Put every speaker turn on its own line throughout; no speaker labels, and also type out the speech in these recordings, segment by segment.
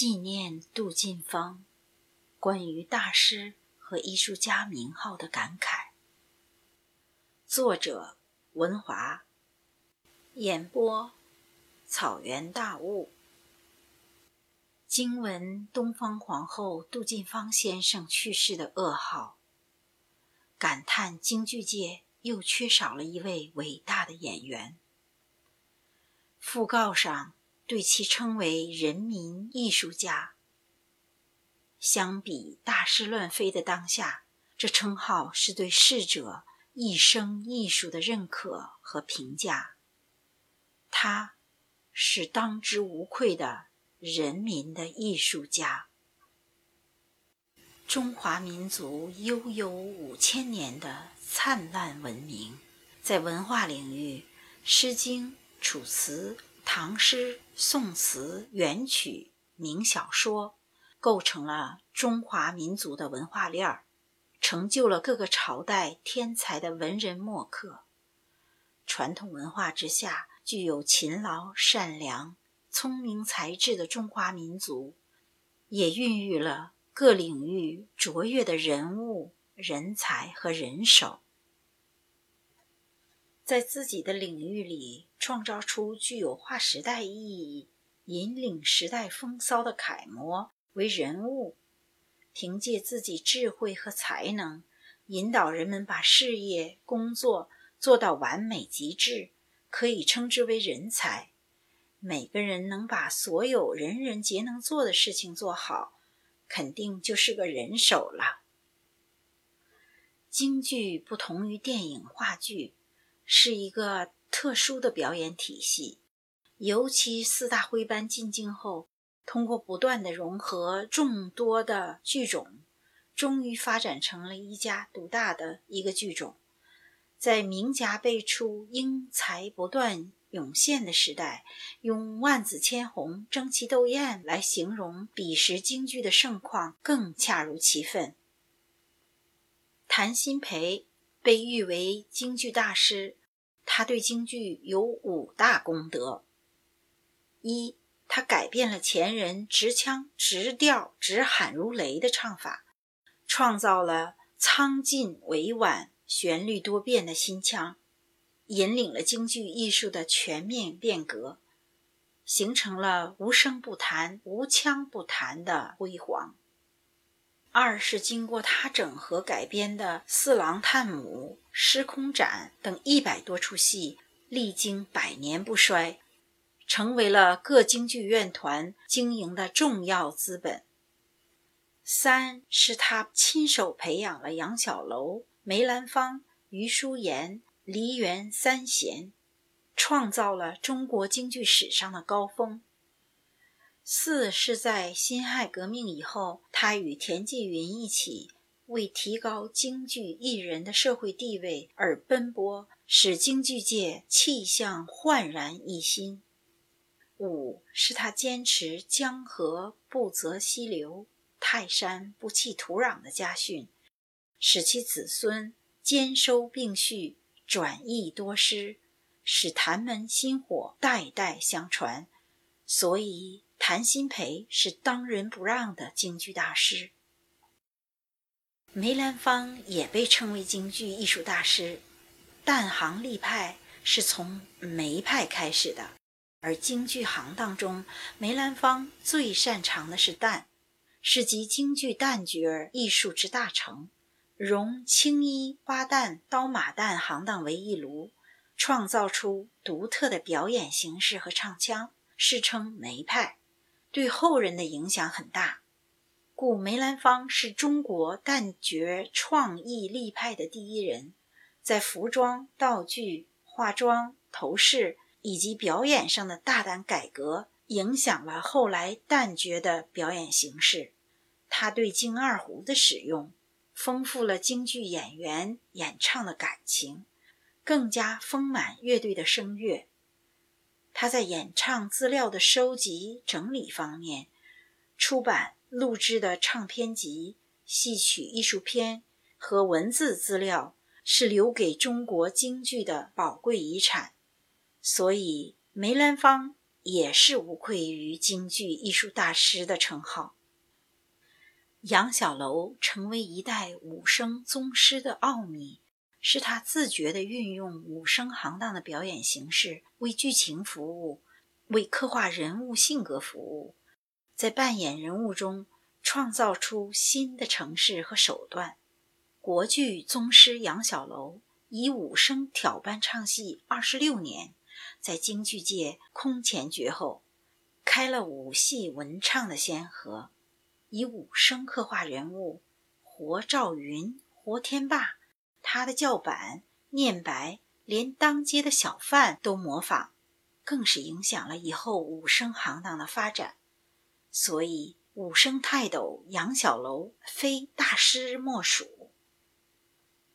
纪念杜近芳关于大师和艺术家名号的感慨。作者：文华。演播：草原大雾。经闻东方皇后杜近芳先生去世的噩耗，感叹京剧界又缺少了一位伟大的演员。讣告上对其称为“人民艺术家”。相比大师乱飞的当下，这称号是对逝者一生艺术的认可和评价。他，是当之无愧的。人民的艺术家，中华民族悠悠五千年的灿烂文明，在文化领域，《诗经》《楚辞》《唐诗》《宋词》《元曲》名小说，构成了中华民族的文化链儿，成就了各个朝代天才的文人墨客。传统文化之下，具有勤劳善良。聪明才智的中华民族，也孕育了各领域卓越的人物、人才和人手，在自己的领域里创造出具有划时代意义、引领时代风骚的楷模为人物，凭借自己智慧和才能，引导人们把事业工作做到完美极致，可以称之为人才。每个人能把所有人人皆能做的事情做好，肯定就是个人手了。京剧不同于电影、话剧，是一个特殊的表演体系。尤其四大徽班进京后，通过不断的融合众多的剧种，终于发展成了一家独大的一个剧种。在名家辈出、英才不断。涌现的时代，用万紫千红、争奇斗艳来形容彼时京剧的盛况，更恰如其分。谭鑫培被誉为京剧大师，他对京剧有五大功德：一，他改变了前人直腔、直调、直喊如雷的唱法，创造了苍劲委婉、旋律多变的新腔。引领了京剧艺术的全面变革，形成了无声不弹、无腔不弹的辉煌。二是经过他整合改编的《四郎探母》《失空斩》等一百多出戏，历经百年不衰，成为了各京剧院团经营的重要资本。三是他亲手培养了杨小楼、梅兰芳、余淑妍。梨园三贤，创造了中国京剧史上的高峰。四是在辛亥革命以后，他与田纪云一起为提高京剧艺人的社会地位而奔波，使京剧界气象焕然一新。五是他坚持江河不择溪流，泰山不弃土壤的家训，使其子孙兼收并蓄。转益多师，使谭门薪火代代相传，所以谭鑫培是当仁不让的京剧大师。梅兰芳也被称为京剧艺术大师。旦行立派是从梅派开始的，而京剧行当中，梅兰芳最擅长的是旦，是集京剧旦角艺术之大成。融青衣、花旦、刀马旦行当为一炉，创造出独特的表演形式和唱腔，世称梅派，对后人的影响很大。故梅兰芳是中国旦角创意立派的第一人，在服装、道具、化妆、头饰以及表演上的大胆改革，影响了后来旦角的表演形式。他对京二胡的使用。丰富了京剧演员演唱的感情，更加丰满乐队的声乐。他在演唱资料的收集整理方面，出版录制的唱片集、戏曲艺术片和文字资料是留给中国京剧的宝贵遗产。所以，梅兰芳也是无愧于京剧艺术大师的称号。杨小楼成为一代武生宗师的奥秘，是他自觉地运用武生行当的表演形式为剧情服务，为刻画人物性格服务，在扮演人物中创造出新的程式和手段。国剧宗师杨小楼以武生挑班唱戏二十六年，在京剧界空前绝后，开了武戏文唱的先河。以武生刻画人物，活赵云、活天霸，他的叫板、念白，连当街的小贩都模仿，更是影响了以后武生行当的发展。所以，武生泰斗杨小楼非大师莫属。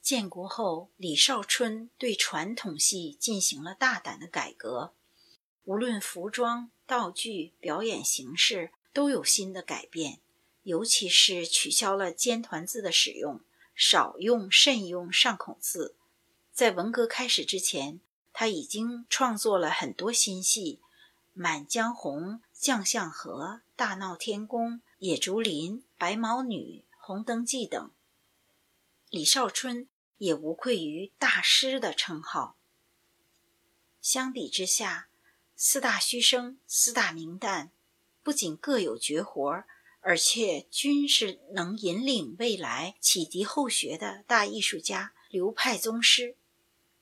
建国后，李少春对传统戏进行了大胆的改革，无论服装、道具、表演形式，都有新的改变。尤其是取消了尖团字的使用，少用慎用上孔字。在文革开始之前，他已经创作了很多新戏，《满江红》《将相和》《大闹天宫》《野竹林》《白毛女》《红灯记》等。李少春也无愧于大师的称号。相比之下，四大须生、四大名旦不仅各有绝活儿。而且均是能引领未来、启迪后学的大艺术家、流派宗师。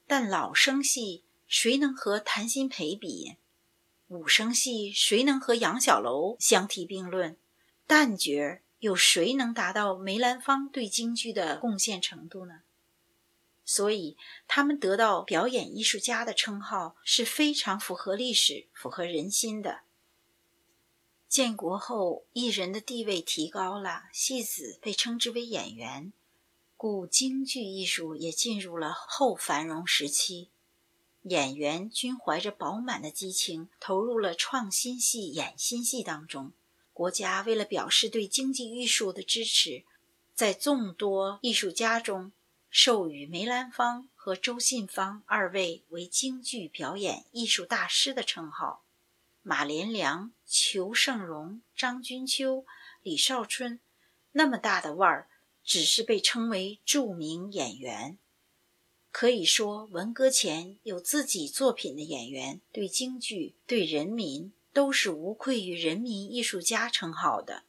但老生戏谁能和谭鑫培比？武生戏谁能和杨小楼相提并论？旦角有谁能达到梅兰芳对京剧的贡献程度呢？所以，他们得到表演艺术家的称号是非常符合历史、符合人心的。建国后，艺人的地位提高了，戏子被称之为演员，故京剧艺术也进入了后繁荣时期。演员均怀着饱满的激情，投入了创新戏、演新戏当中。国家为了表示对京剧艺术的支持，在众多艺术家中，授予梅兰芳和周信芳二位为京剧表演艺术大师的称号。马连良、裘盛戎、张君秋、李少春，那么大的腕儿，只是被称为著名演员。可以说，文革前有自己作品的演员，对京剧、对人民，都是无愧于人民艺术家称号的。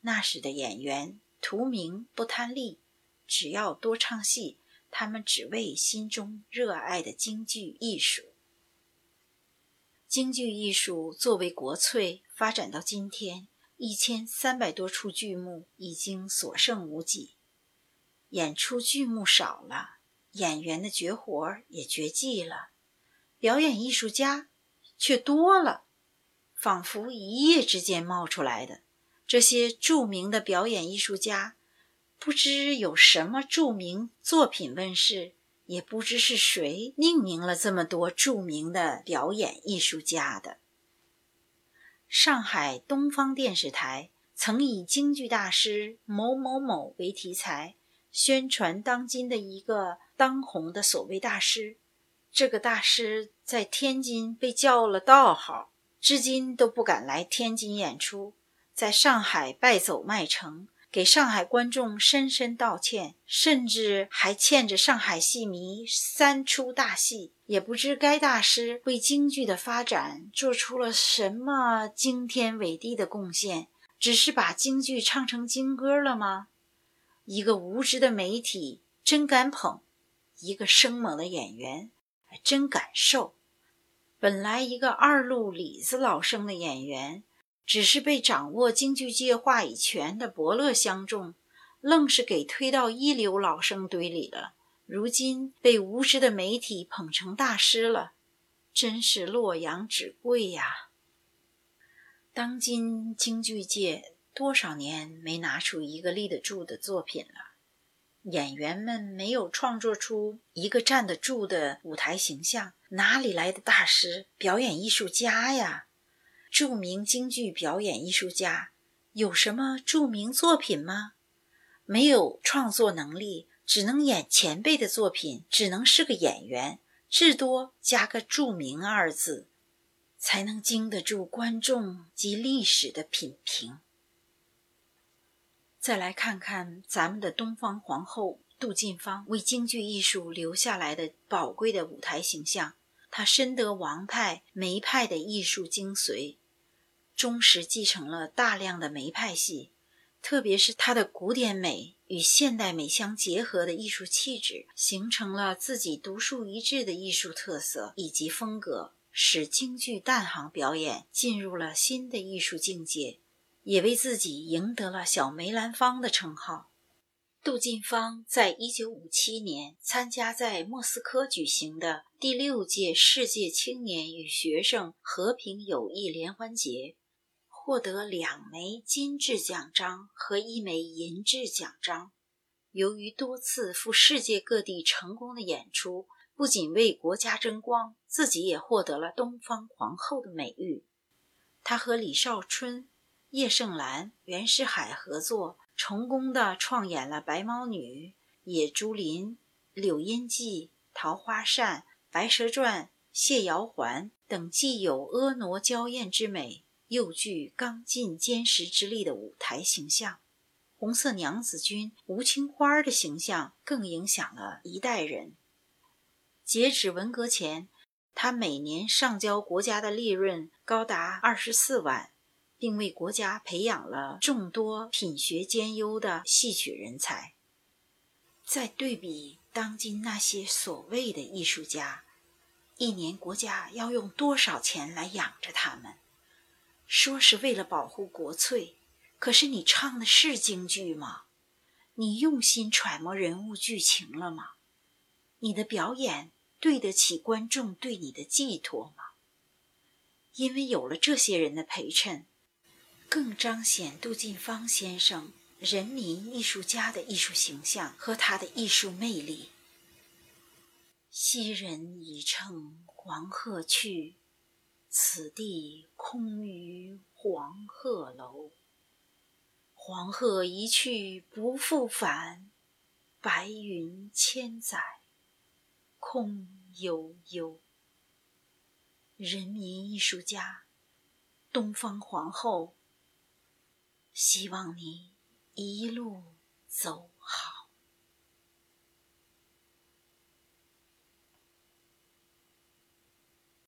那时的演员，图名不贪利，只要多唱戏，他们只为心中热爱的京剧艺术。京剧艺术作为国粹，发展到今天，一千三百多出剧目已经所剩无几。演出剧目少了，演员的绝活也绝迹了，表演艺术家却多了，仿佛一夜之间冒出来的。这些著名的表演艺术家，不知有什么著名作品问世。也不知是谁命名了这么多著名的表演艺术家的。上海东方电视台曾以京剧大师某某某为题材，宣传当今的一个当红的所谓大师。这个大师在天津被叫了道号，至今都不敢来天津演出，在上海败走麦城。给上海观众深深道歉，甚至还欠着上海戏迷三出大戏。也不知该大师为京剧的发展做出了什么惊天伟地的贡献，只是把京剧唱成京歌了吗？一个无知的媒体真敢捧，一个生猛的演员还真敢受。本来一个二路里子老生的演员。只是被掌握京剧界话语权的伯乐相中，愣是给推到一流老生堆里了。如今被无知的媒体捧成大师了，真是洛阳纸贵呀！当今京剧界多少年没拿出一个立得住的作品了，演员们没有创作出一个站得住的舞台形象，哪里来的大师、表演艺术家呀？著名京剧表演艺术家有什么著名作品吗？没有创作能力，只能演前辈的作品，只能是个演员，至多加个“著名”二字。才能经得住观众及历史的品评。再来看看咱们的东方皇后杜近芳为京剧艺术留下来的宝贵的舞台形象。她深得王派、梅派的艺术精髓，忠实继承了大量的梅派戏，特别是她的古典美与现代美相结合的艺术气质，形成了自己独树一帜的艺术特色以及风格，使京剧旦行表演进入了新的艺术境界。也为自己赢得了“小梅兰芳”的称号。杜近芳在一九五七年参加在莫斯科举行的第六届世界青年与学生和平友谊联欢节，获得两枚金质奖章和一枚银质奖章。由于多次赴世界各地成功的演出，不仅为国家争光，自己也获得了“东方皇后”的美誉。她和李少春。叶盛兰、袁世海合作，成功的创演了《白毛女》《野猪林》《柳荫记》《桃花扇》《白蛇传》《谢瑶环》等既有婀娜娇艳之美，又具刚劲坚实之力的舞台形象。红色娘子军吴青花的形象更影响了一代人。截止文革前，他每年上交国家的利润高达二十四万。并为国家培养了众多品学兼优的戏曲人才。再对比当今那些所谓的艺术家，一年国家要用多少钱来养着他们？说是为了保护国粹，可是你唱的是京剧吗？你用心揣摩人物剧情了吗？你的表演对得起观众对你的寄托吗？因为有了这些人的陪衬。更彰显杜近芳先生人民艺术家的艺术形象和他的艺术魅力。昔人已乘黄鹤去，此地空余黄鹤楼。黄鹤一去不复返，白云千载空悠悠。人民艺术家，东方皇后。希望你一路走好。